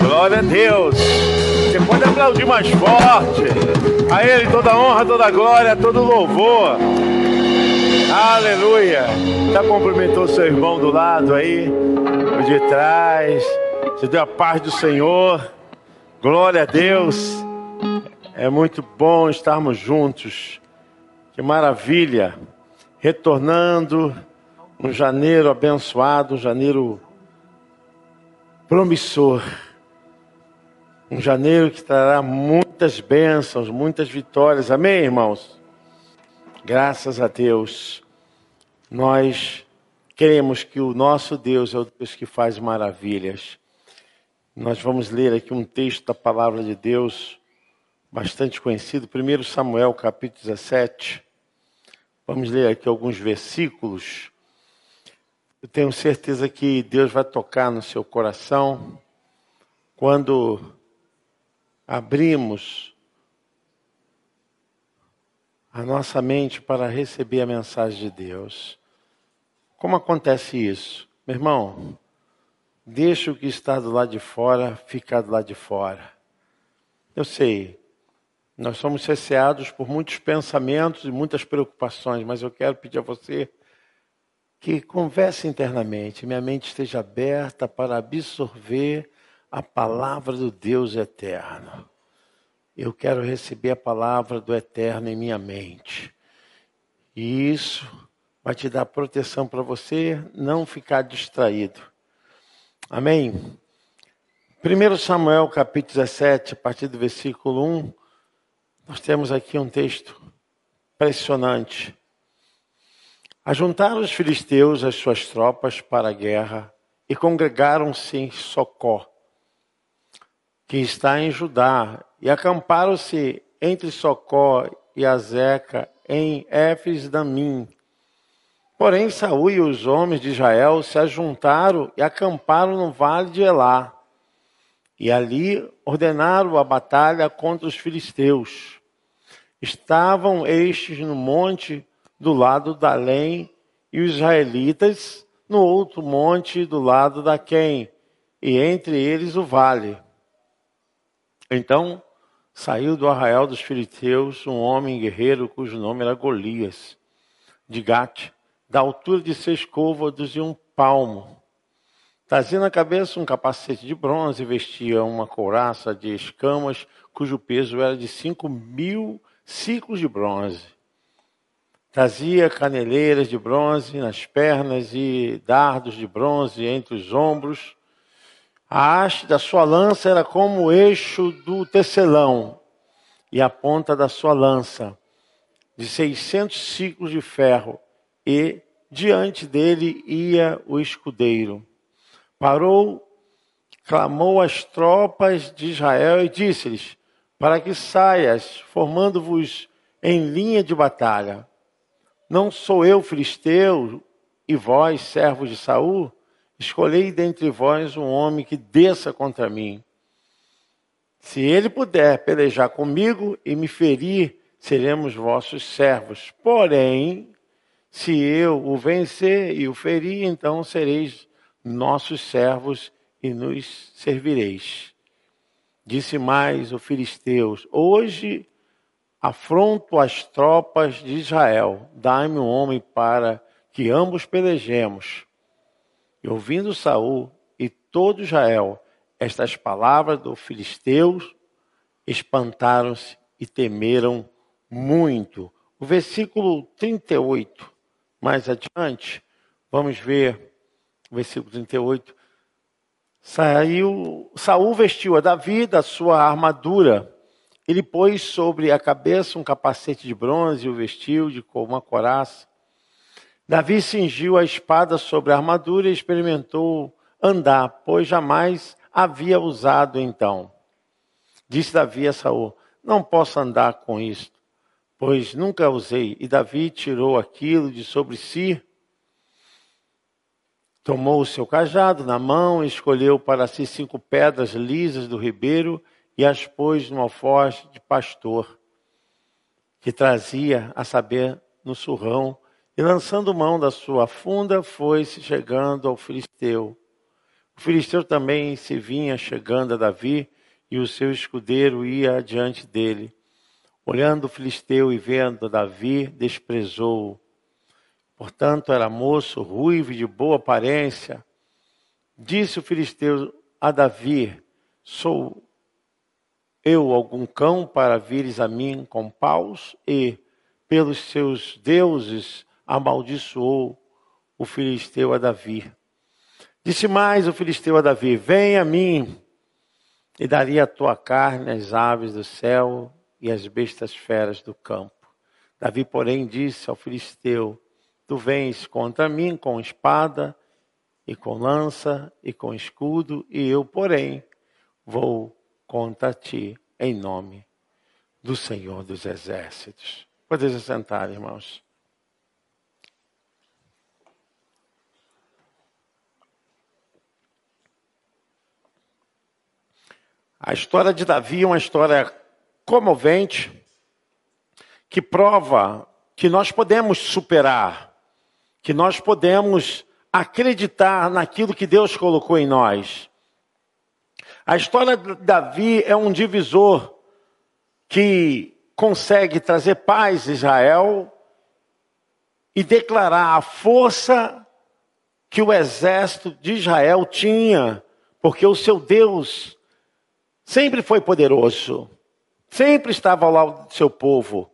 Glória a Deus. Você pode aplaudir mais forte. A Ele toda honra, toda glória, todo louvor. Aleluia. Já cumprimentou seu irmão do lado aí, o de trás. Você deu a paz do Senhor. Glória a Deus. É muito bom estarmos juntos. Que maravilha. Retornando um janeiro abençoado, um janeiro promissor. Um janeiro que trará muitas bênçãos, muitas vitórias. Amém, irmãos? Graças a Deus. Nós queremos que o nosso Deus é o Deus que faz maravilhas. Nós vamos ler aqui um texto da palavra de Deus bastante conhecido, 1 Samuel capítulo 17. Vamos ler aqui alguns versículos. Eu tenho certeza que Deus vai tocar no seu coração quando abrimos a nossa mente para receber a mensagem de Deus. Como acontece isso? Meu irmão, deixa o que está do lado de fora ficar do lado de fora. Eu sei, nós somos cesseados por muitos pensamentos e muitas preocupações, mas eu quero pedir a você que converse internamente, minha mente esteja aberta para absorver a palavra do Deus eterno. Eu quero receber a palavra do eterno em minha mente. E isso vai te dar proteção para você não ficar distraído. Amém? 1 Samuel capítulo 17, a partir do versículo 1, nós temos aqui um texto impressionante. Ajuntaram os filisteus as suas tropas para a guerra e congregaram-se em Socó, que está em Judá, e acamparam-se entre Socó e Azeca em Éfes Damim. Porém, Saúl e os homens de Israel se ajuntaram e acamparam no vale de Elá. E ali ordenaram a batalha contra os filisteus. Estavam estes no monte do lado da Lém e os israelitas no outro monte do lado da Quem, e entre eles o vale. Então saiu do arraial dos filisteus um homem guerreiro cujo nome era Golias, de Gate, da altura de seis côvados e um palmo. Trazia na cabeça um capacete de bronze vestia uma couraça de escamas, cujo peso era de cinco mil ciclos de bronze. Trazia caneleiras de bronze nas pernas e dardos de bronze entre os ombros. A haste da sua lança era como o eixo do tecelão, e a ponta da sua lança, de seiscentos ciclos de ferro, e diante dele ia o escudeiro. Parou, clamou às tropas de Israel e disse-lhes: para que saias, formando-vos em linha de batalha. Não sou eu filisteu e vós, servos de Saul? Escolhei dentre vós um homem que desça contra mim. Se ele puder pelejar comigo e me ferir, seremos vossos servos. Porém, se eu o vencer e o ferir, então sereis nossos servos e nos servireis. Disse mais o filisteus: Hoje afronto as tropas de Israel, dai-me um homem para que ambos pelejemos. E ouvindo Saul e todo Israel estas palavras do filisteus, espantaram-se e temeram muito. O versículo 38, mais adiante, vamos ver o versículo 38. Saiu, Saul vestiu a Davi da sua armadura. Ele pôs sobre a cabeça um capacete de bronze e o vestiu de uma coraça. Davi cingiu a espada sobre a armadura e experimentou andar, pois jamais havia usado então. Disse Davi a Saul: Não posso andar com isto, pois nunca usei. E Davi tirou aquilo de sobre si Tomou o seu cajado na mão, escolheu para si cinco pedras lisas do ribeiro e as pôs no alforje de pastor, que trazia, a saber, no surrão, e lançando mão da sua funda, foi-se chegando ao filisteu. O filisteu também se vinha chegando a Davi e o seu escudeiro ia adiante dele. Olhando o filisteu e vendo Davi, desprezou-o. Portanto, era moço, ruivo de boa aparência. Disse o filisteu a Davi: Sou eu algum cão para vires a mim com paus? E, pelos seus deuses, amaldiçoou o filisteu a Davi. Disse mais o filisteu a Davi: Vem a mim, e daria a tua carne às aves do céu e às bestas feras do campo. Davi, porém, disse ao filisteu: Tu vens contra mim com espada e com lança e com escudo, e eu, porém, vou contra ti em nome do Senhor dos Exércitos. Podeis sentar, irmãos. A história de Davi é uma história comovente que prova que nós podemos superar, que nós podemos acreditar naquilo que Deus colocou em nós. A história de Davi é um divisor que consegue trazer paz a Israel e declarar a força que o exército de Israel tinha, porque o seu Deus sempre foi poderoso, sempre estava ao lado do seu povo.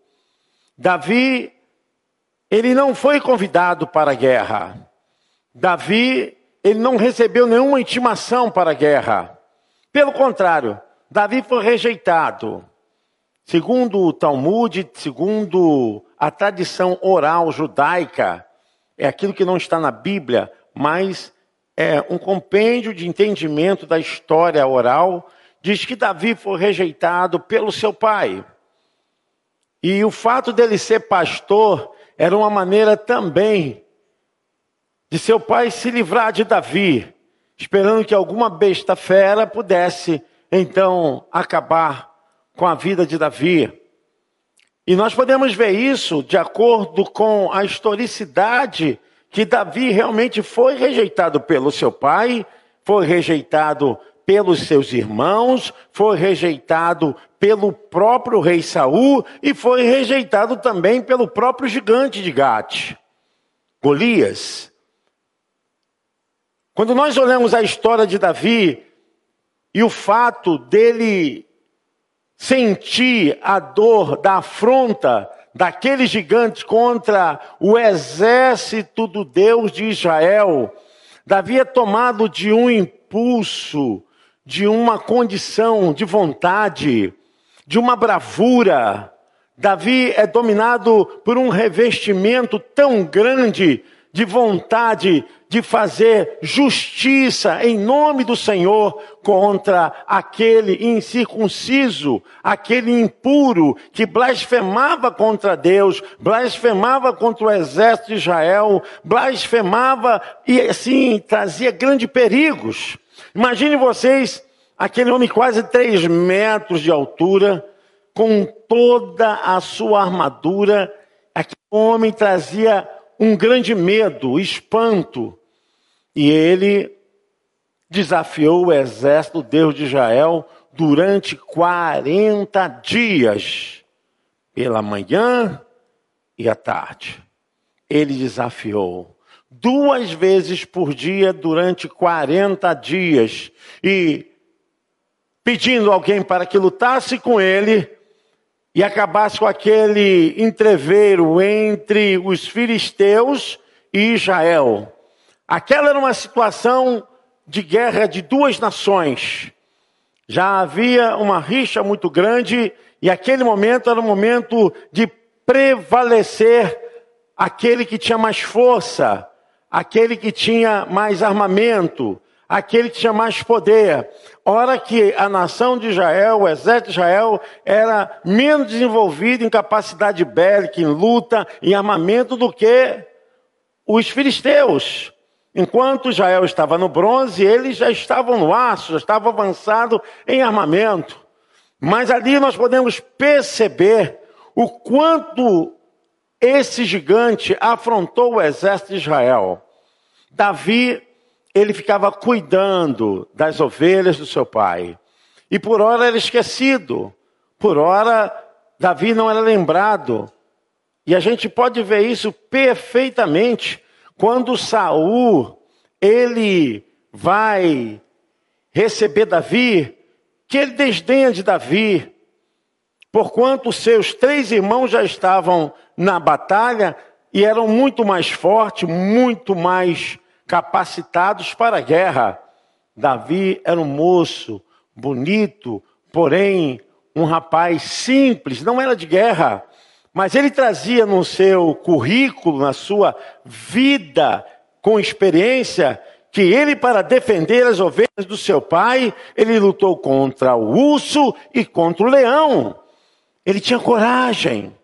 Davi, ele não foi convidado para a guerra. Davi, ele não recebeu nenhuma intimação para a guerra. Pelo contrário, Davi foi rejeitado. Segundo o Talmud, segundo a tradição oral judaica, é aquilo que não está na Bíblia, mas é um compêndio de entendimento da história oral. Diz que Davi foi rejeitado pelo seu pai. E o fato dele ser pastor era uma maneira também de seu pai se livrar de Davi esperando que alguma besta fera pudesse então acabar com a vida de Davi. E nós podemos ver isso de acordo com a historicidade que Davi realmente foi rejeitado pelo seu pai, foi rejeitado pelos seus irmãos, foi rejeitado pelo próprio rei Saul e foi rejeitado também pelo próprio gigante de Gate, Golias. Quando nós olhamos a história de Davi e o fato dele sentir a dor da afronta daqueles gigantes contra o exército do Deus de Israel, Davi é tomado de um impulso, de uma condição de vontade, de uma bravura. Davi é dominado por um revestimento tão grande de vontade de fazer justiça em nome do Senhor contra aquele incircunciso, aquele impuro que blasfemava contra Deus, blasfemava contra o exército de Israel, blasfemava e assim trazia grandes perigos. Imagine vocês, aquele homem quase três metros de altura, com toda a sua armadura, aquele homem trazia um grande medo, espanto, e ele desafiou o exército Deus de Israel durante 40 dias, pela manhã e à tarde. Ele desafiou duas vezes por dia durante 40 dias e pedindo alguém para que lutasse com ele e acabasse com aquele entreveiro entre os filisteus e Israel. Aquela era uma situação de guerra de duas nações. Já havia uma rixa muito grande e aquele momento era o momento de prevalecer aquele que tinha mais força, aquele que tinha mais armamento, aquele que tinha mais poder. Ora que a nação de Israel, o exército de Israel, era menos desenvolvido em capacidade bélica, em luta, em armamento do que os filisteus. Enquanto Israel estava no bronze, eles já estavam no aço, já estavam avançados em armamento. Mas ali nós podemos perceber o quanto esse gigante afrontou o exército de Israel. Davi ele ficava cuidando das ovelhas do seu pai. E por hora era esquecido, por hora Davi não era lembrado. E a gente pode ver isso perfeitamente quando Saul ele vai receber Davi, que ele desdenha de Davi, porquanto seus três irmãos já estavam na batalha e eram muito mais fortes, muito mais capacitados para a guerra. Davi era um moço bonito, porém um rapaz simples, não era de guerra, mas ele trazia no seu currículo, na sua vida com experiência, que ele, para defender as ovelhas do seu pai, ele lutou contra o urso e contra o leão. Ele tinha coragem.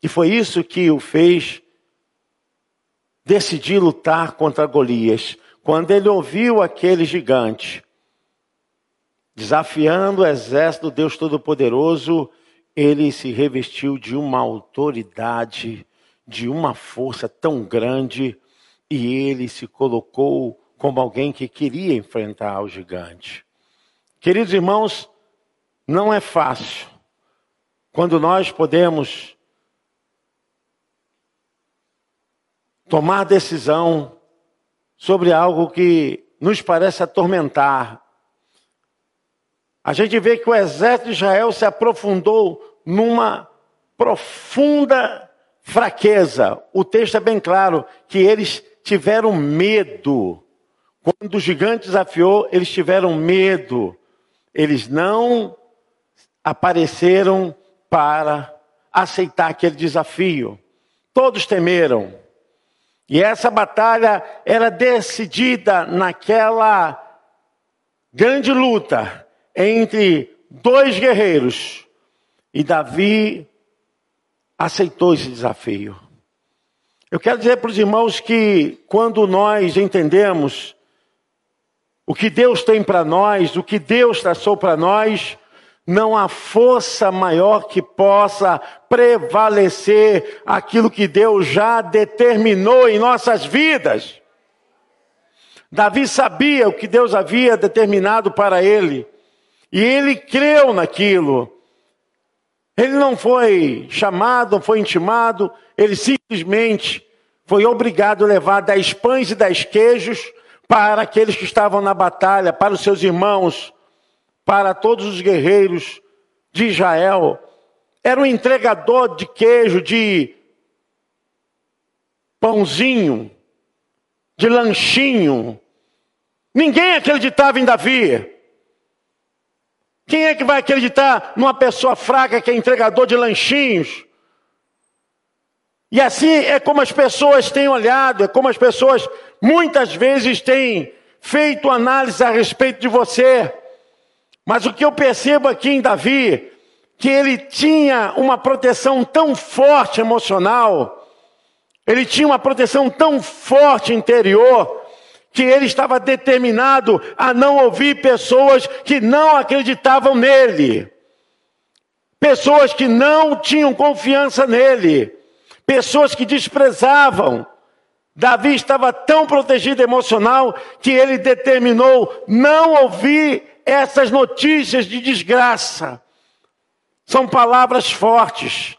E foi isso que o fez decidir lutar contra Golias. Quando ele ouviu aquele gigante desafiando o exército do Deus Todo-Poderoso, ele se revestiu de uma autoridade, de uma força tão grande, e ele se colocou como alguém que queria enfrentar o gigante. Queridos irmãos, não é fácil quando nós podemos tomar decisão sobre algo que nos parece atormentar. A gente vê que o exército de Israel se aprofundou numa profunda fraqueza. O texto é bem claro que eles tiveram medo. Quando o gigante desafiou, eles tiveram medo. Eles não apareceram para aceitar aquele desafio. Todos temeram. E essa batalha era decidida naquela grande luta entre dois guerreiros. E Davi aceitou esse desafio. Eu quero dizer para os irmãos que quando nós entendemos o que Deus tem para nós, o que Deus traçou para nós, não há força maior que possa prevalecer aquilo que Deus já determinou em nossas vidas. Davi sabia o que Deus havia determinado para ele, e ele creu naquilo. Ele não foi chamado, não foi intimado, ele simplesmente foi obrigado a levar dez pães e dez queijos para aqueles que estavam na batalha, para os seus irmãos para todos os guerreiros de Israel. Era um entregador de queijo, de pãozinho, de lanchinho. Ninguém acreditava em Davi. Quem é que vai acreditar numa pessoa fraca que é entregador de lanchinhos? E assim é como as pessoas têm olhado, é como as pessoas muitas vezes têm feito análise a respeito de você. Mas o que eu percebo aqui em Davi, que ele tinha uma proteção tão forte emocional, ele tinha uma proteção tão forte interior, que ele estava determinado a não ouvir pessoas que não acreditavam nele, pessoas que não tinham confiança nele, pessoas que desprezavam. Davi estava tão protegido emocional que ele determinou não ouvir essas notícias de desgraça são palavras fortes.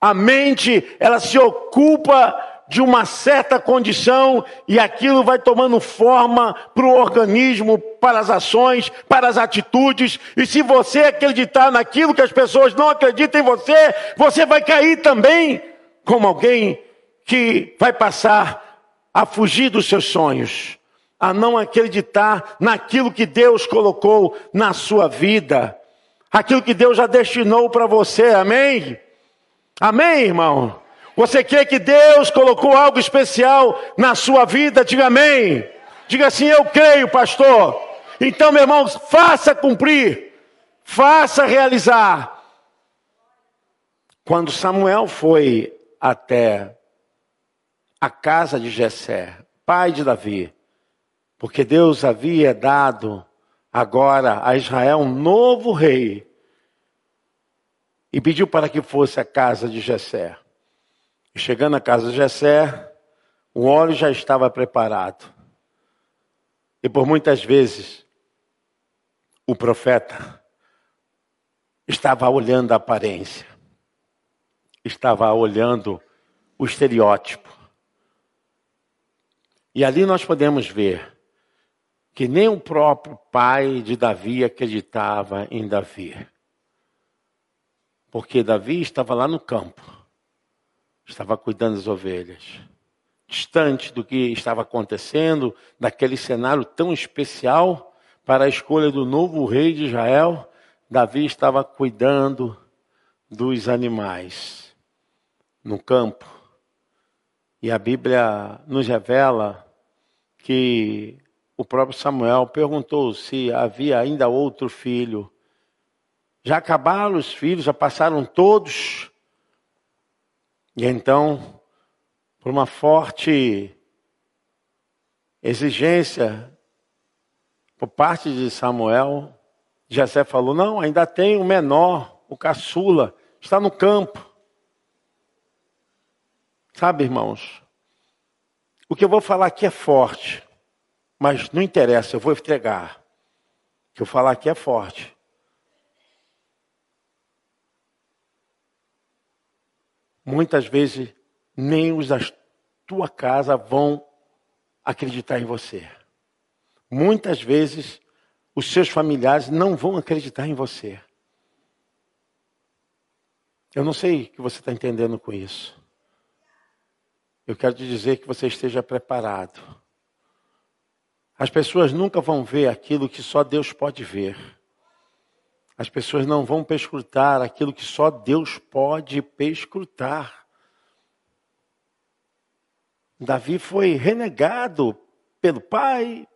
A mente, ela se ocupa de uma certa condição e aquilo vai tomando forma para o organismo, para as ações, para as atitudes. E se você acreditar naquilo que as pessoas não acreditam em você, você vai cair também como alguém que vai passar a fugir dos seus sonhos a não acreditar naquilo que Deus colocou na sua vida, aquilo que Deus já destinou para você, amém? Amém, irmão? Você quer que Deus colocou algo especial na sua vida? Diga amém. Diga assim: Eu creio, pastor. Então, meu irmão, faça cumprir, faça realizar. Quando Samuel foi até a casa de Jessé, pai de Davi, porque Deus havia dado agora a Israel um novo rei e pediu para que fosse a casa de Jessé. E chegando à casa de Jessé, o óleo já estava preparado. E por muitas vezes, o profeta estava olhando a aparência, estava olhando o estereótipo. E ali nós podemos ver que nem o próprio pai de Davi acreditava em Davi. Porque Davi estava lá no campo, estava cuidando das ovelhas, distante do que estava acontecendo, daquele cenário tão especial para a escolha do novo rei de Israel. Davi estava cuidando dos animais no campo. E a Bíblia nos revela que o próprio Samuel perguntou se havia ainda outro filho. Já acabaram os filhos, já passaram todos. E então, por uma forte exigência por parte de Samuel, Jessé falou: Não, ainda tem o menor, o caçula, está no campo. Sabe, irmãos, o que eu vou falar aqui é forte. Mas não interessa, eu vou entregar. O que eu falar aqui é forte. Muitas vezes nem os da tua casa vão acreditar em você. Muitas vezes os seus familiares não vão acreditar em você. Eu não sei o que você está entendendo com isso. Eu quero te dizer que você esteja preparado as pessoas nunca vão ver aquilo que só Deus pode ver. As pessoas não vão perscrutar aquilo que só Deus pode perscrutar. Davi foi renegado pelo pai,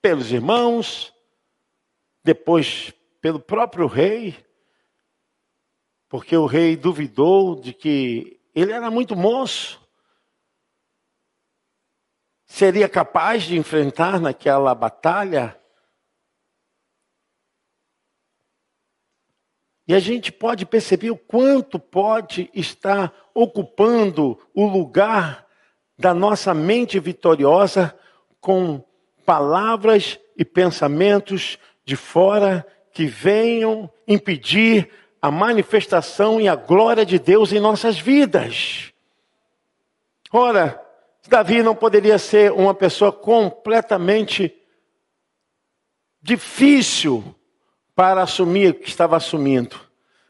pelos irmãos, depois pelo próprio rei, porque o rei duvidou de que ele era muito moço seria capaz de enfrentar naquela batalha? E a gente pode perceber o quanto pode estar ocupando o lugar da nossa mente vitoriosa com palavras e pensamentos de fora que venham impedir a manifestação e a glória de Deus em nossas vidas. Ora, Davi não poderia ser uma pessoa completamente difícil para assumir o que estava assumindo.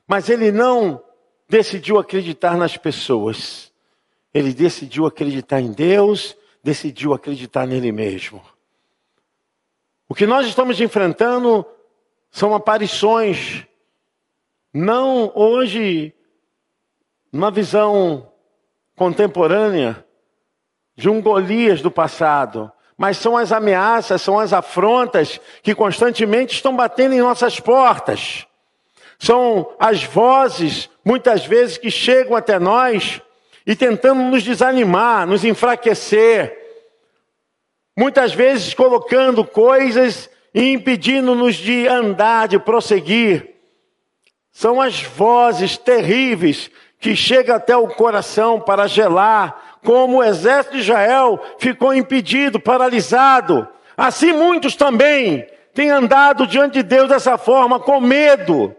Mas ele não decidiu acreditar nas pessoas. Ele decidiu acreditar em Deus, decidiu acreditar nele mesmo. O que nós estamos enfrentando são aparições, não hoje, numa visão contemporânea, de um Golias do passado, mas são as ameaças, são as afrontas que constantemente estão batendo em nossas portas. São as vozes, muitas vezes, que chegam até nós e tentando nos desanimar, nos enfraquecer. Muitas vezes colocando coisas e impedindo-nos de andar, de prosseguir. São as vozes terríveis que chegam até o coração para gelar como o exército de Israel ficou impedido, paralisado. Assim muitos também têm andado diante de Deus dessa forma, com medo.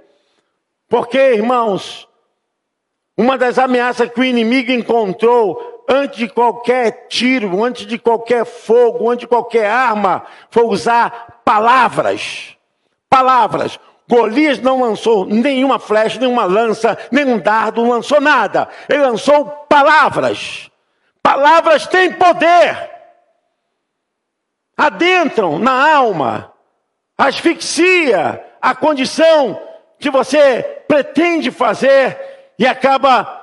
Porque, irmãos, uma das ameaças que o inimigo encontrou antes de qualquer tiro, antes de qualquer fogo, antes de qualquer arma, foi usar palavras. Palavras. Golias não lançou nenhuma flecha, nenhuma lança, nenhum dardo, não lançou nada. Ele lançou palavras. Palavras têm poder, adentram na alma, asfixia a condição que você pretende fazer e acaba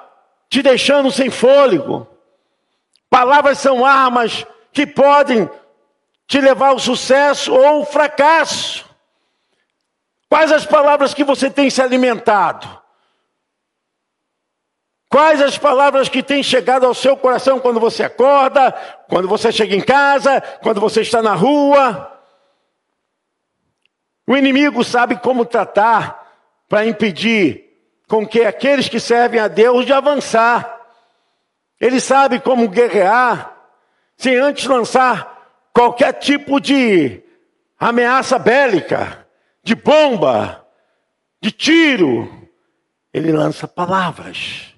te deixando sem fôlego. Palavras são armas que podem te levar ao sucesso ou ao fracasso. Quais as palavras que você tem se alimentado? Quais as palavras que têm chegado ao seu coração quando você acorda, quando você chega em casa, quando você está na rua? O inimigo sabe como tratar para impedir com que aqueles que servem a Deus de avançar. Ele sabe como guerrear sem antes lançar qualquer tipo de ameaça bélica, de bomba, de tiro, ele lança palavras.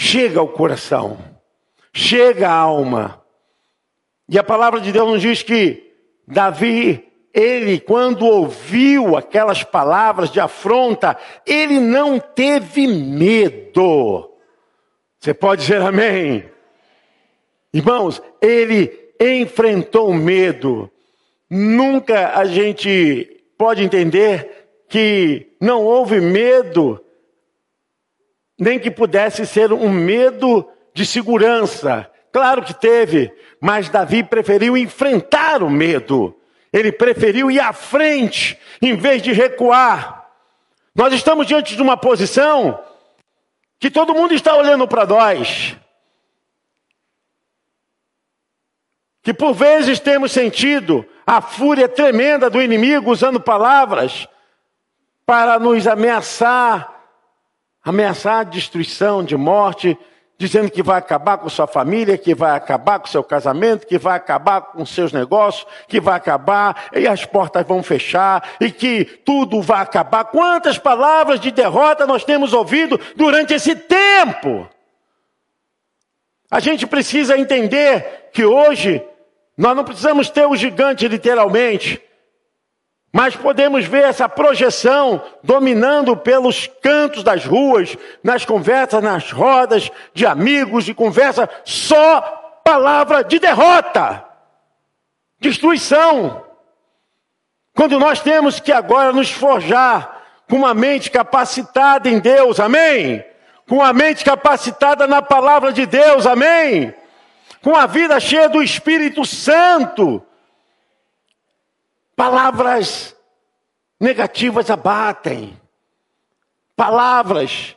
Chega ao coração, chega à alma. E a palavra de Deus nos diz que Davi, ele, quando ouviu aquelas palavras de afronta, ele não teve medo. Você pode dizer amém? Irmãos, ele enfrentou medo. Nunca a gente pode entender que não houve medo, nem que pudesse ser um medo de segurança. Claro que teve, mas Davi preferiu enfrentar o medo. Ele preferiu ir à frente em vez de recuar. Nós estamos diante de uma posição que todo mundo está olhando para nós. Que por vezes temos sentido a fúria tremenda do inimigo usando palavras para nos ameaçar, ameaçar destruição, de morte, dizendo que vai acabar com sua família, que vai acabar com seu casamento, que vai acabar com seus negócios, que vai acabar e as portas vão fechar e que tudo vai acabar. Quantas palavras de derrota nós temos ouvido durante esse tempo? A gente precisa entender que hoje nós não precisamos ter o gigante literalmente, mas podemos ver essa projeção dominando pelos cantos das ruas, nas conversas, nas rodas de amigos, de conversa, só palavra de derrota, destruição. Quando nós temos que agora nos forjar com uma mente capacitada em Deus, amém? Com a mente capacitada na palavra de Deus, amém? com a vida cheia do Espírito Santo. Palavras negativas abatem. Palavras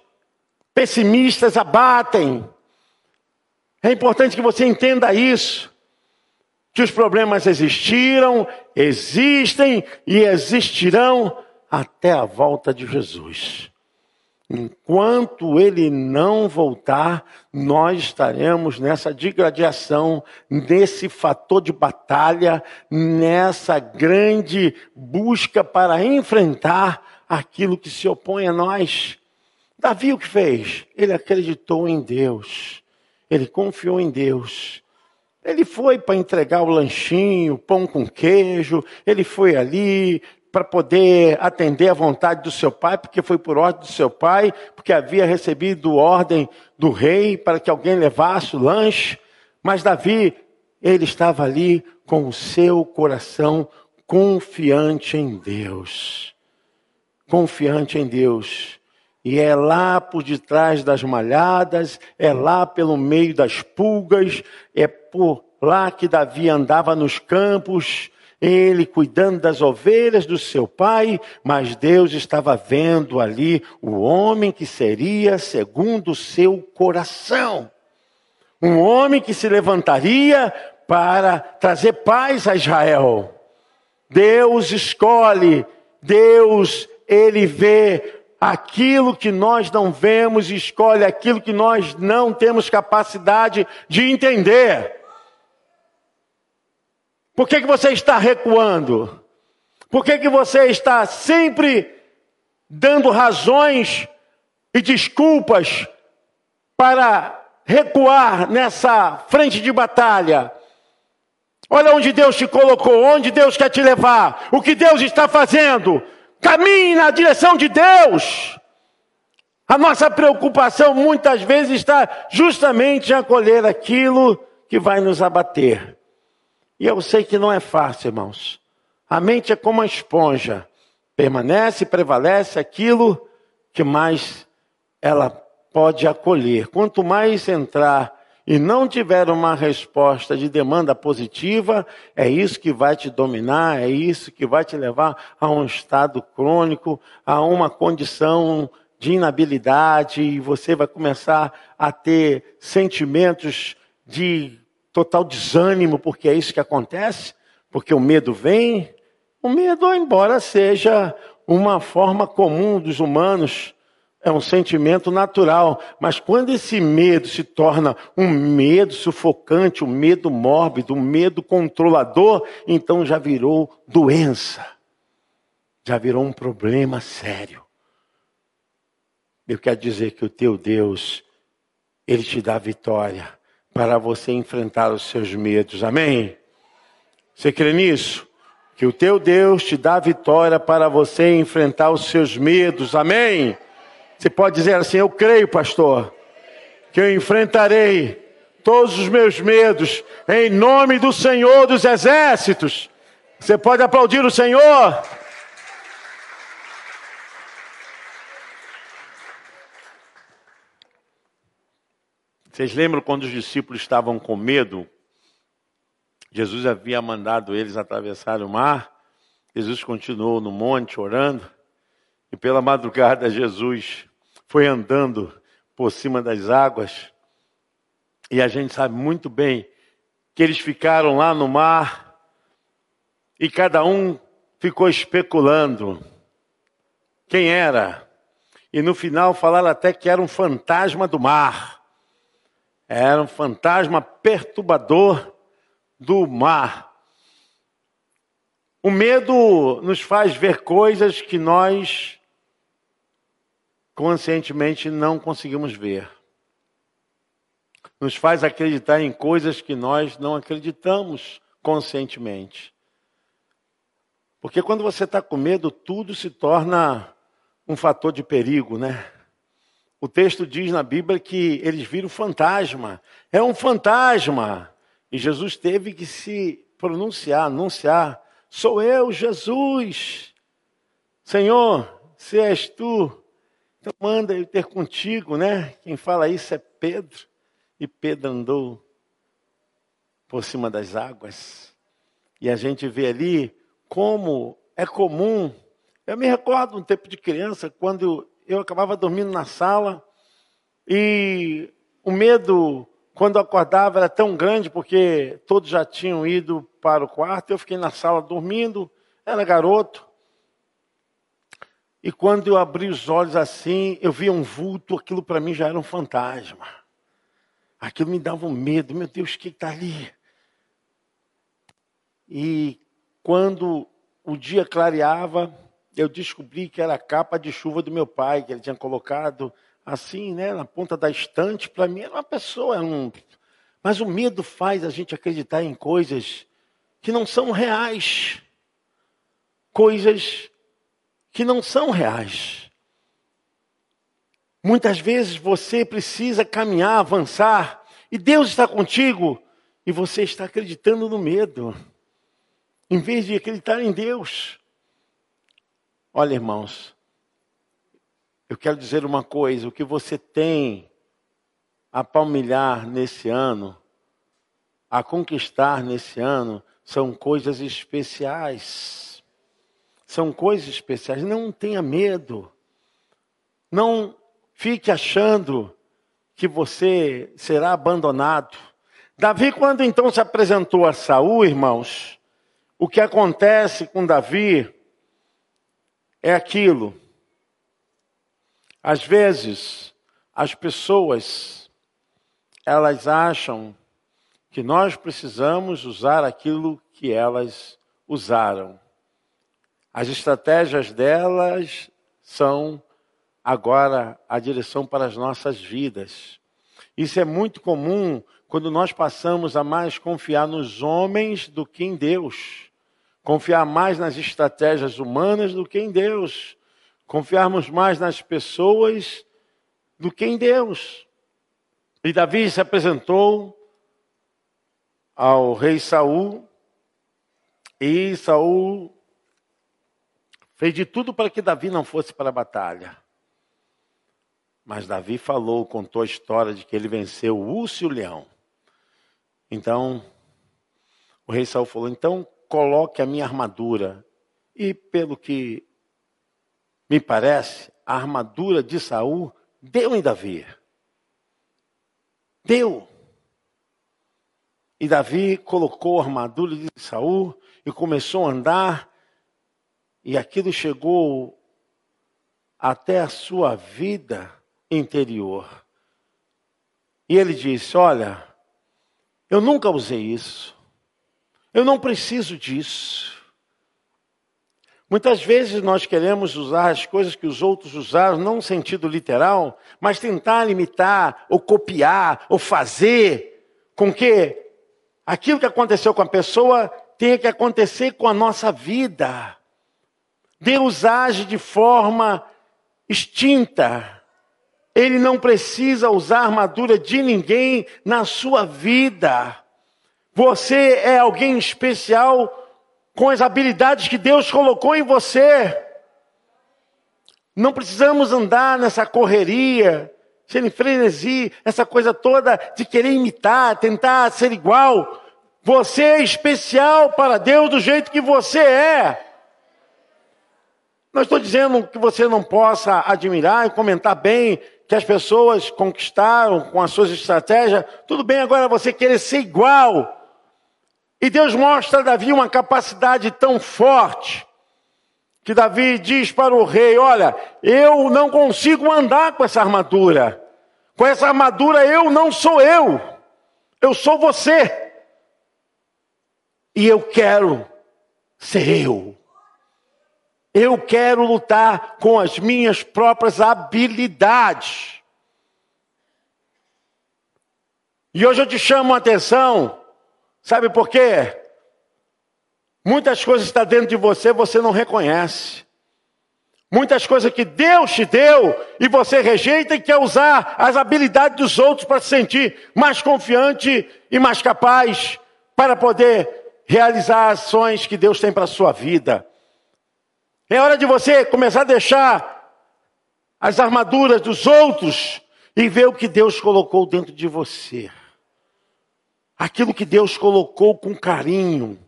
pessimistas abatem. É importante que você entenda isso. Que os problemas existiram, existem e existirão até a volta de Jesus. Enquanto ele não voltar, nós estaremos nessa digradiação, nesse fator de batalha, nessa grande busca para enfrentar aquilo que se opõe a nós. Davi o que fez? Ele acreditou em Deus. Ele confiou em Deus. Ele foi para entregar o lanchinho, pão com queijo, ele foi ali, para poder atender à vontade do seu pai, porque foi por ordem do seu pai, porque havia recebido ordem do rei para que alguém levasse o lanche. Mas Davi, ele estava ali com o seu coração confiante em Deus. Confiante em Deus. E é lá por detrás das malhadas, é lá pelo meio das pulgas, é por lá que Davi andava nos campos, ele cuidando das ovelhas do seu pai, mas Deus estava vendo ali o homem que seria segundo o seu coração. Um homem que se levantaria para trazer paz a Israel. Deus escolhe, Deus, ele vê aquilo que nós não vemos escolhe aquilo que nós não temos capacidade de entender. Por que, que você está recuando? Por que, que você está sempre dando razões e desculpas para recuar nessa frente de batalha? Olha onde Deus te colocou, onde Deus quer te levar, o que Deus está fazendo. Caminhe na direção de Deus. A nossa preocupação muitas vezes está justamente em acolher aquilo que vai nos abater. E eu sei que não é fácil, irmãos. A mente é como uma esponja. Permanece, prevalece aquilo que mais ela pode acolher. Quanto mais entrar e não tiver uma resposta de demanda positiva, é isso que vai te dominar, é isso que vai te levar a um estado crônico, a uma condição de inabilidade, e você vai começar a ter sentimentos de total desânimo, porque é isso que acontece, porque o medo vem. O medo, embora seja uma forma comum dos humanos, é um sentimento natural, mas quando esse medo se torna um medo sufocante, um medo mórbido, um medo controlador, então já virou doença, já virou um problema sério. Eu quero dizer que o teu Deus, ele te dá vitória para você enfrentar os seus medos, amém? Você crê nisso? Que o teu Deus te dá vitória para você enfrentar os seus medos, amém? Você pode dizer assim: Eu creio, pastor, que eu enfrentarei todos os meus medos em nome do Senhor dos Exércitos. Você pode aplaudir o Senhor? Vocês lembram quando os discípulos estavam com medo? Jesus havia mandado eles atravessar o mar. Jesus continuou no monte orando. E pela madrugada, Jesus foi andando por cima das águas. E a gente sabe muito bem que eles ficaram lá no mar e cada um ficou especulando quem era. E no final falaram até que era um fantasma do mar. Era um fantasma perturbador do mar. O medo nos faz ver coisas que nós conscientemente não conseguimos ver. Nos faz acreditar em coisas que nós não acreditamos conscientemente. Porque quando você está com medo, tudo se torna um fator de perigo, né? O texto diz na Bíblia que eles viram fantasma. É um fantasma. E Jesus teve que se pronunciar, anunciar: Sou eu, Jesus. Senhor, se és tu, então manda eu ter contigo, né? Quem fala isso é Pedro. E Pedro andou por cima das águas. E a gente vê ali como é comum. Eu me recordo um tempo de criança, quando eu acabava dormindo na sala e o medo, quando eu acordava, era tão grande porque todos já tinham ido para o quarto. Eu fiquei na sala dormindo, era garoto. E quando eu abri os olhos assim, eu via um vulto, aquilo para mim já era um fantasma. Aquilo me dava um medo, meu Deus, o que está ali? E quando o dia clareava, eu descobri que era a capa de chuva do meu pai, que ele tinha colocado assim, né, na ponta da estante. Para mim era uma pessoa, era um... mas o medo faz a gente acreditar em coisas que não são reais, coisas que não são reais. Muitas vezes você precisa caminhar, avançar, e Deus está contigo, e você está acreditando no medo, em vez de acreditar em Deus. Olha, irmãos, eu quero dizer uma coisa: o que você tem a palmilhar nesse ano, a conquistar nesse ano, são coisas especiais. São coisas especiais. Não tenha medo. Não fique achando que você será abandonado. Davi, quando então se apresentou a Saul, irmãos, o que acontece com Davi é aquilo. Às vezes, as pessoas elas acham que nós precisamos usar aquilo que elas usaram. As estratégias delas são agora a direção para as nossas vidas. Isso é muito comum quando nós passamos a mais confiar nos homens do que em Deus. Confiar mais nas estratégias humanas do que em Deus. Confiarmos mais nas pessoas do que em Deus. E Davi se apresentou ao rei Saul e Saul Fez de tudo para que Davi não fosse para a batalha. Mas Davi falou, contou a história de que ele venceu o urso e o leão. Então, o rei Saul falou: então coloque a minha armadura. E pelo que me parece, a armadura de Saul deu em Davi. Deu. E Davi colocou a armadura de Saul e começou a andar e aquilo chegou até a sua vida interior. E ele disse: Olha, eu nunca usei isso, eu não preciso disso. Muitas vezes nós queremos usar as coisas que os outros usaram, não no sentido literal, mas tentar limitar, ou copiar, ou fazer com que aquilo que aconteceu com a pessoa tenha que acontecer com a nossa vida. Deus age de forma extinta. Ele não precisa usar armadura de ninguém na sua vida. Você é alguém especial com as habilidades que Deus colocou em você. Não precisamos andar nessa correria, ser em frenesi, essa coisa toda de querer imitar, tentar ser igual. Você é especial para Deus do jeito que você é. Não estou dizendo que você não possa admirar e comentar bem que as pessoas conquistaram com as suas estratégias. Tudo bem agora você querer ser igual. E Deus mostra a Davi uma capacidade tão forte que Davi diz para o rei: Olha, eu não consigo andar com essa armadura. Com essa armadura eu não sou eu, eu sou você. E eu quero ser eu. Eu quero lutar com as minhas próprias habilidades. E hoje eu te chamo a atenção, sabe por quê? Muitas coisas estão dentro de você, você não reconhece. Muitas coisas que Deus te deu e você rejeita e quer usar as habilidades dos outros para se sentir mais confiante e mais capaz para poder realizar ações que Deus tem para a sua vida. É hora de você começar a deixar as armaduras dos outros e ver o que Deus colocou dentro de você. Aquilo que Deus colocou com carinho.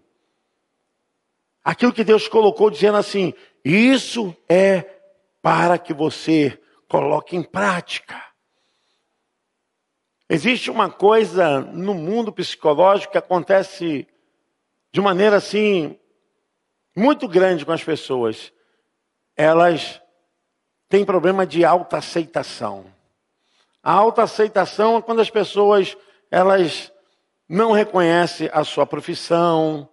Aquilo que Deus colocou dizendo assim: isso é para que você coloque em prática. Existe uma coisa no mundo psicológico que acontece de maneira assim muito grande com as pessoas. Elas têm problema de autoaceitação. A autoaceitação é quando as pessoas elas não reconhecem a sua profissão,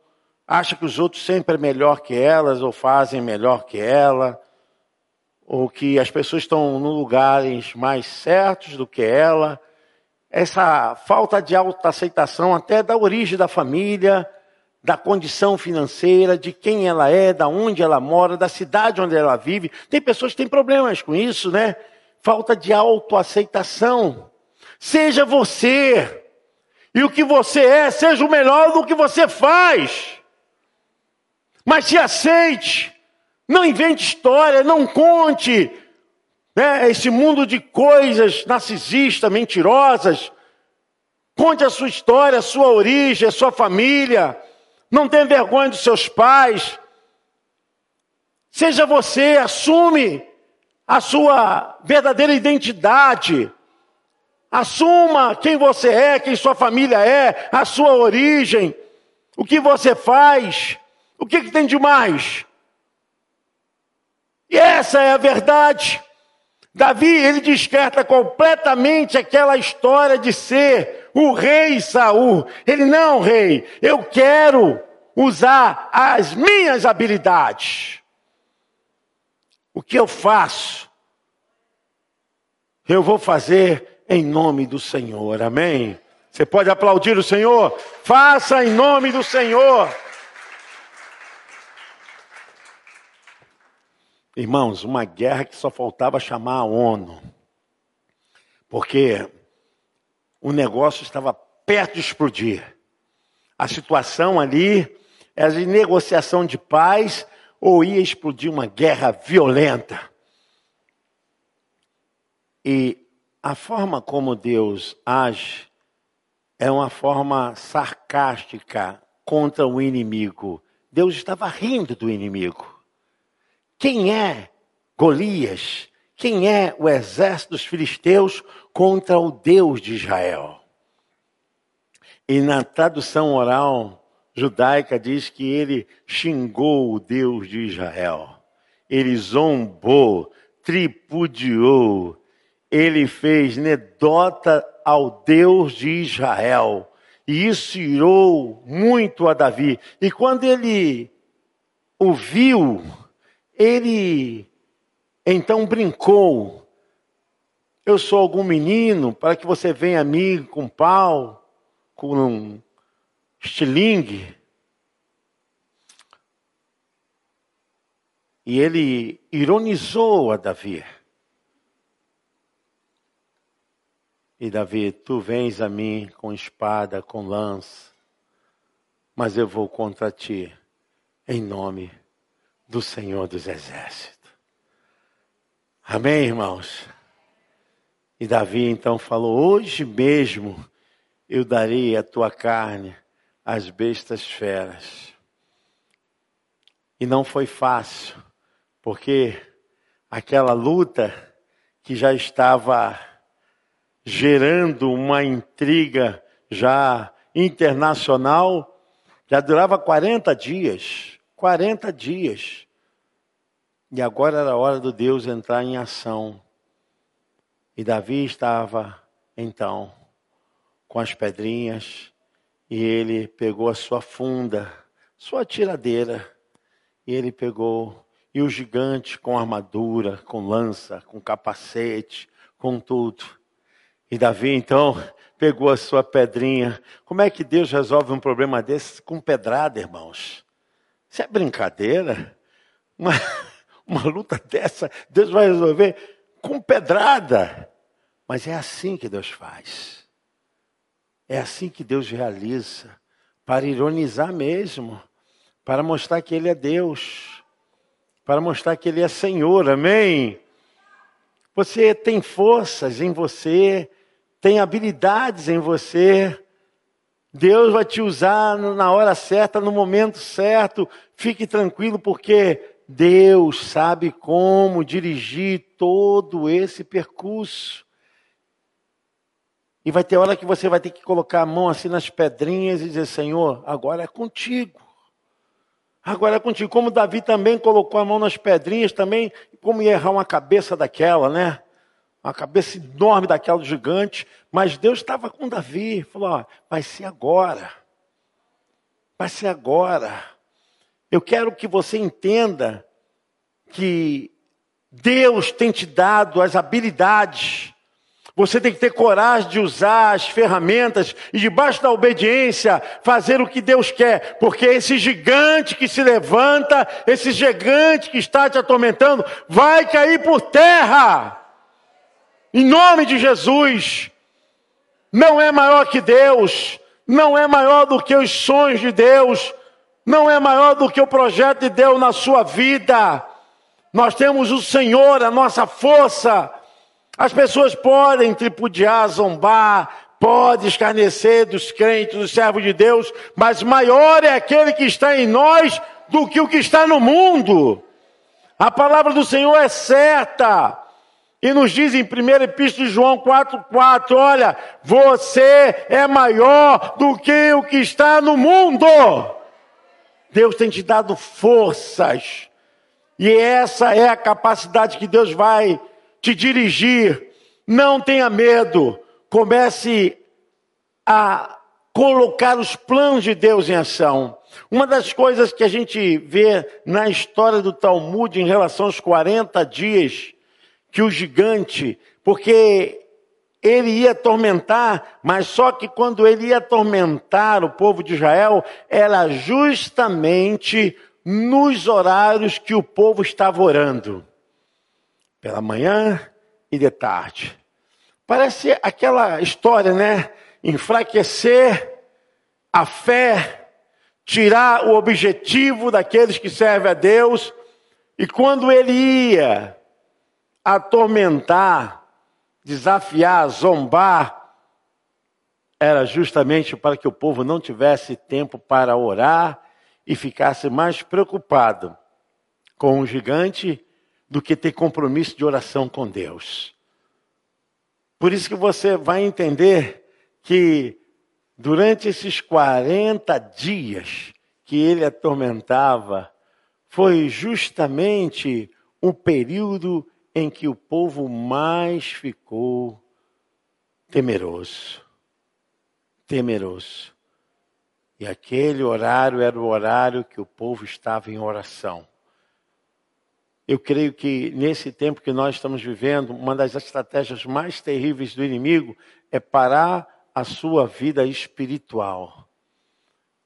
acham que os outros sempre é melhor que elas ou fazem melhor que ela, ou que as pessoas estão no lugares mais certos do que ela. Essa falta de autoaceitação até da origem da família, da condição financeira, de quem ela é, da onde ela mora, da cidade onde ela vive. Tem pessoas que têm problemas com isso, né? Falta de autoaceitação. Seja você. E o que você é, seja o melhor do que você faz. Mas se aceite. Não invente história, não conte né, esse mundo de coisas narcisistas, mentirosas. Conte a sua história, a sua origem, a sua família. Não tenha vergonha dos seus pais. Seja você, assume a sua verdadeira identidade. Assuma quem você é, quem sua família é, a sua origem, o que você faz, o que, que tem de mais. E essa é a verdade. Davi, ele descarta completamente aquela história de ser o rei Saul. Ele não, rei, eu quero usar as minhas habilidades. O que eu faço? Eu vou fazer em nome do Senhor. Amém. Você pode aplaudir o Senhor? Faça em nome do Senhor. Irmãos, uma guerra que só faltava chamar a ONU. Porque o negócio estava perto de explodir. A situação ali era de negociação de paz ou ia explodir uma guerra violenta. E a forma como Deus age é uma forma sarcástica contra o inimigo. Deus estava rindo do inimigo. Quem é Golias? Quem é o exército dos filisteus contra o Deus de Israel? E na tradução oral judaica diz que ele xingou o Deus de Israel. Ele zombou tripudiou, ele fez nedota ao Deus de Israel. E isso irou muito a Davi. E quando ele o viu, ele então brincou. Eu sou algum menino para que você venha a mim com pau, com um estilingue. E ele ironizou a Davi. E Davi, tu vens a mim com espada, com lança, mas eu vou contra ti em nome do Senhor dos Exércitos. Amém, irmãos? E Davi então falou: Hoje mesmo eu darei a tua carne às bestas feras. E não foi fácil, porque aquela luta que já estava gerando uma intriga já internacional, já durava 40 dias. 40 dias. E agora era a hora do Deus entrar em ação. E Davi estava, então, com as pedrinhas, e ele pegou a sua funda, sua tiradeira, e ele pegou, e o gigante com armadura, com lança, com capacete, com tudo. E Davi, então, pegou a sua pedrinha. Como é que Deus resolve um problema desse? Com pedrada, irmãos. Isso é brincadeira? Uma, uma luta dessa, Deus vai resolver com pedrada. Mas é assim que Deus faz. É assim que Deus realiza. Para ironizar mesmo. Para mostrar que Ele é Deus. Para mostrar que Ele é Senhor. Amém? Você tem forças em você. Tem habilidades em você. Deus vai te usar na hora certa, no momento certo. Fique tranquilo, porque Deus sabe como dirigir todo esse percurso. E vai ter hora que você vai ter que colocar a mão assim nas pedrinhas e dizer: Senhor, agora é contigo. Agora é contigo. Como Davi também colocou a mão nas pedrinhas, também, como ia errar uma cabeça daquela, né? Uma cabeça enorme daquela gigante, mas Deus estava com Davi, falou: ó, vai ser agora, vai ser agora. Eu quero que você entenda que Deus tem te dado as habilidades. Você tem que ter coragem de usar as ferramentas e, debaixo da obediência, fazer o que Deus quer, porque esse gigante que se levanta, esse gigante que está te atormentando, vai cair por terra. Em nome de Jesus, não é maior que Deus, não é maior do que os sonhos de Deus, não é maior do que o projeto de Deus na sua vida. Nós temos o Senhor, a nossa força. As pessoas podem tripudiar, zombar, podem escarnecer dos crentes, dos servos de Deus, mas maior é aquele que está em nós do que o que está no mundo. A palavra do Senhor é certa. E nos diz em 1 Epístola de João 4,4: olha, você é maior do que o que está no mundo. Deus tem te dado forças. E essa é a capacidade que Deus vai te dirigir. Não tenha medo. Comece a colocar os planos de Deus em ação. Uma das coisas que a gente vê na história do Talmud em relação aos 40 dias que o gigante, porque ele ia atormentar, mas só que quando ele ia atormentar o povo de Israel, era justamente nos horários que o povo estava orando, pela manhã e de tarde. Parece aquela história, né? Enfraquecer a fé, tirar o objetivo daqueles que servem a Deus, e quando ele ia atormentar, desafiar, zombar, era justamente para que o povo não tivesse tempo para orar e ficasse mais preocupado com o gigante do que ter compromisso de oração com Deus. Por isso que você vai entender que durante esses 40 dias que ele atormentava, foi justamente um período em que o povo mais ficou temeroso. Temeroso. E aquele horário era o horário que o povo estava em oração. Eu creio que nesse tempo que nós estamos vivendo, uma das estratégias mais terríveis do inimigo é parar a sua vida espiritual,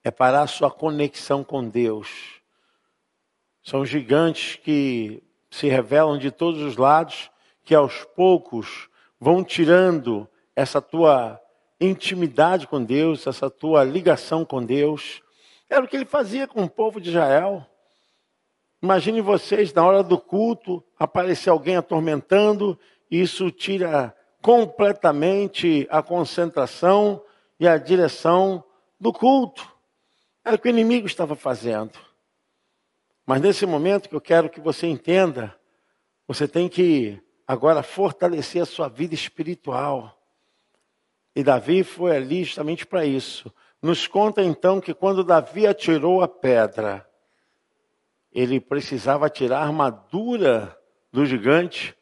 é parar a sua conexão com Deus. São gigantes que se revelam de todos os lados, que aos poucos vão tirando essa tua intimidade com Deus, essa tua ligação com Deus. Era o que ele fazia com o povo de Israel. Imagine vocês, na hora do culto, aparecer alguém atormentando, isso tira completamente a concentração e a direção do culto. Era o que o inimigo estava fazendo. Mas nesse momento que eu quero que você entenda, você tem que agora fortalecer a sua vida espiritual. E Davi foi ali justamente para isso. Nos conta então que quando Davi atirou a pedra, ele precisava tirar a armadura do gigante,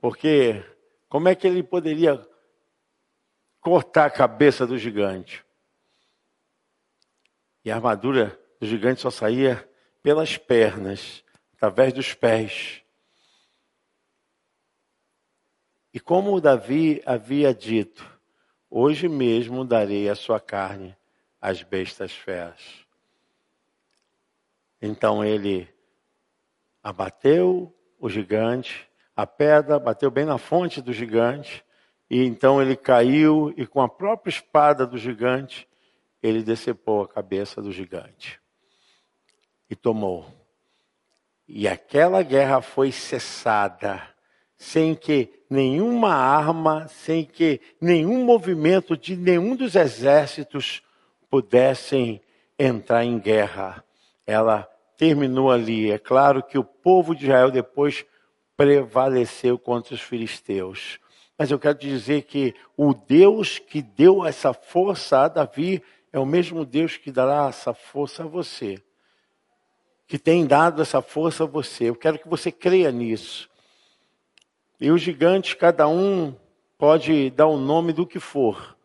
porque como é que ele poderia cortar a cabeça do gigante? E a armadura do gigante só saía pelas pernas, através dos pés. E como Davi havia dito, hoje mesmo darei a sua carne às bestas feras. Então ele abateu o gigante, a pedra bateu bem na fonte do gigante, e então ele caiu e com a própria espada do gigante, ele decepou a cabeça do gigante e tomou. E aquela guerra foi cessada, sem que nenhuma arma, sem que nenhum movimento de nenhum dos exércitos pudessem entrar em guerra ela terminou ali. É claro que o povo de Israel depois prevaleceu contra os filisteus. Mas eu quero dizer que o Deus que deu essa força a Davi é o mesmo Deus que dará essa força a você. Que tem dado essa força a você. Eu quero que você creia nisso. E os gigantes, cada um pode dar o nome do que for.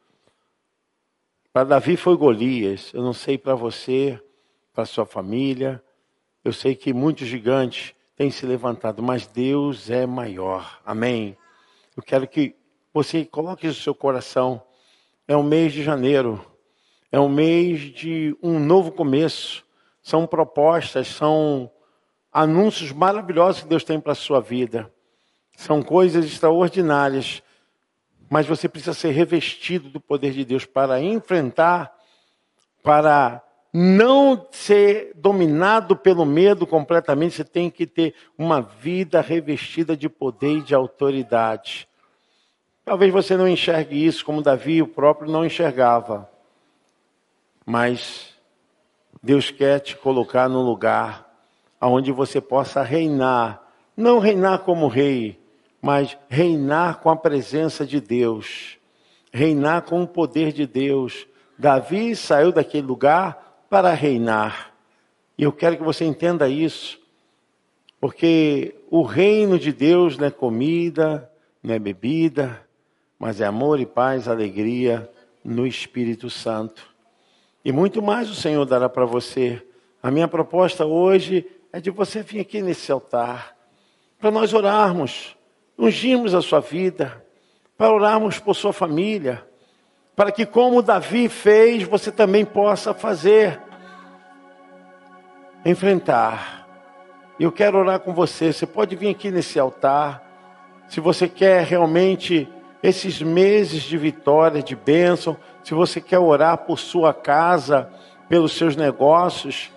Para Davi foi Golias. Eu não sei para você para sua família. Eu sei que muitos gigantes têm se levantado, mas Deus é maior. Amém. Eu quero que você coloque no seu coração. É o mês de janeiro. É um mês de um novo começo. São propostas, são anúncios maravilhosos que Deus tem para a sua vida. São coisas extraordinárias. Mas você precisa ser revestido do poder de Deus para enfrentar, para não ser dominado pelo medo completamente, você tem que ter uma vida revestida de poder e de autoridade. Talvez você não enxergue isso como Davi o próprio não enxergava. Mas Deus quer te colocar num lugar onde você possa reinar, não reinar como rei, mas reinar com a presença de Deus, reinar com o poder de Deus. Davi saiu daquele lugar para reinar. E eu quero que você entenda isso, porque o reino de Deus não é comida, não é bebida, mas é amor e paz, alegria no Espírito Santo. E muito mais o Senhor dará para você. A minha proposta hoje é de você vir aqui nesse altar, para nós orarmos, ungirmos a sua vida, para orarmos por sua família, para que, como Davi fez, você também possa fazer. Enfrentar. Eu quero orar com você. Você pode vir aqui nesse altar. Se você quer realmente esses meses de vitória, de bênção, se você quer orar por sua casa, pelos seus negócios,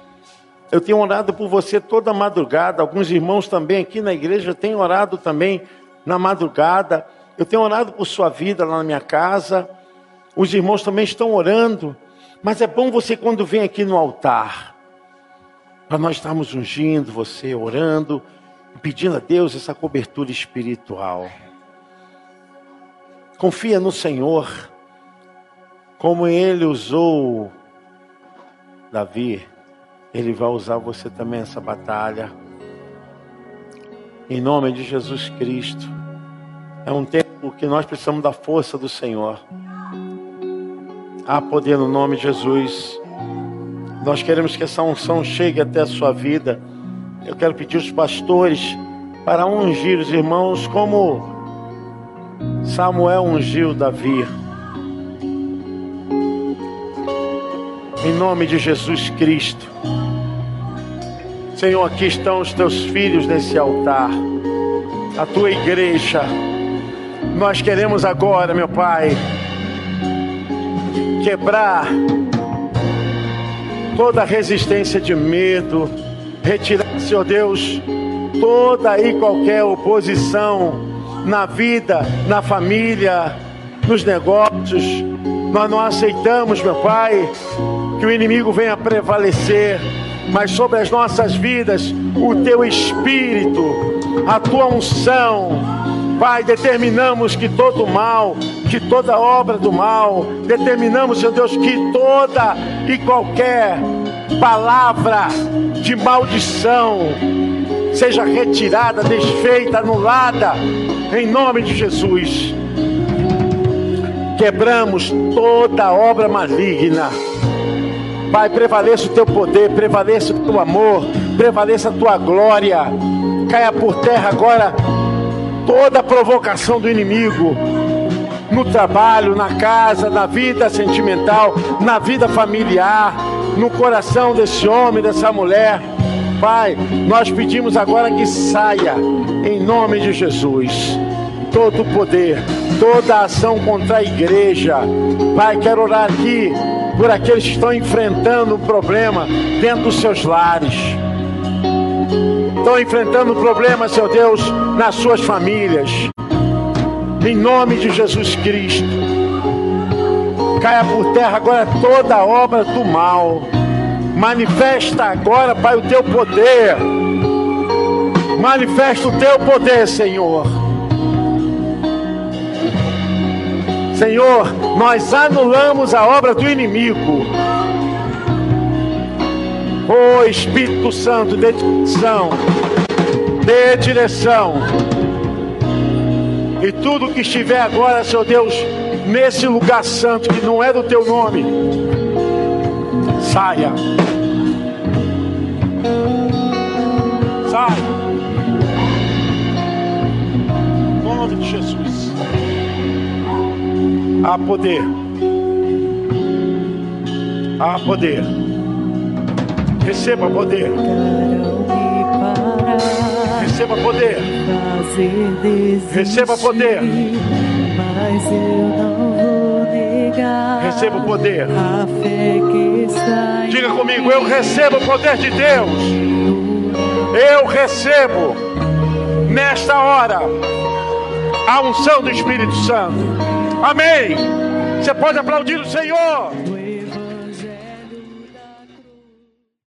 eu tenho orado por você toda madrugada. Alguns irmãos também aqui na igreja têm orado também na madrugada. Eu tenho orado por sua vida lá na minha casa. Os irmãos também estão orando. Mas é bom você quando vem aqui no altar, para nós estarmos ungindo você, orando pedindo a Deus essa cobertura espiritual. Confia no Senhor, como Ele usou Davi, Ele vai usar você também nessa batalha. Em nome de Jesus Cristo. É um tempo que nós precisamos da força do Senhor. Há poder no nome de Jesus. Nós queremos que essa unção chegue até a sua vida. Eu quero pedir os pastores para ungir os irmãos como Samuel ungiu Davi. Em nome de Jesus Cristo. Senhor, aqui estão os teus filhos nesse altar, a tua igreja. Nós queremos agora, meu Pai, quebrar toda resistência de medo, retirar, Senhor Deus, toda e qualquer oposição na vida, na família, nos negócios. Nós não aceitamos, meu Pai, que o inimigo venha prevalecer mas sobre as nossas vidas, o teu espírito, a tua unção. Pai, determinamos que todo mal, que toda obra do mal, determinamos, Senhor Deus, que toda e qualquer palavra de maldição seja retirada, desfeita, anulada, em nome de Jesus. Quebramos toda obra maligna Pai, prevaleça o teu poder, prevaleça o teu amor, prevaleça a tua glória. Caia por terra agora toda a provocação do inimigo no trabalho, na casa, na vida sentimental, na vida familiar, no coração desse homem, dessa mulher. Pai, nós pedimos agora que saia, em nome de Jesus, todo poder, toda ação contra a igreja. Pai, quero orar aqui por aqueles que estão enfrentando um problema dentro dos seus lares. Estão enfrentando problemas, seu Deus, nas suas famílias. Em nome de Jesus Cristo. Caia por terra agora toda obra do mal. Manifesta agora, Pai, o teu poder. Manifesta o teu poder, Senhor Senhor, nós anulamos a obra do inimigo. Oh Espírito Santo, dê direção, dê direção. E tudo que estiver agora, Senhor Deus, nesse lugar santo que não é do teu nome, saia. Saia. Em nome de Jesus. Há poder. Há poder. Receba poder. Receba poder. Receba poder. Mas eu não vou negar. Receba o poder. A fé que está Diga comigo, eu recebo o poder de Deus. Eu recebo nesta hora a unção do Espírito Santo. Amém. Você pode aplaudir o Senhor.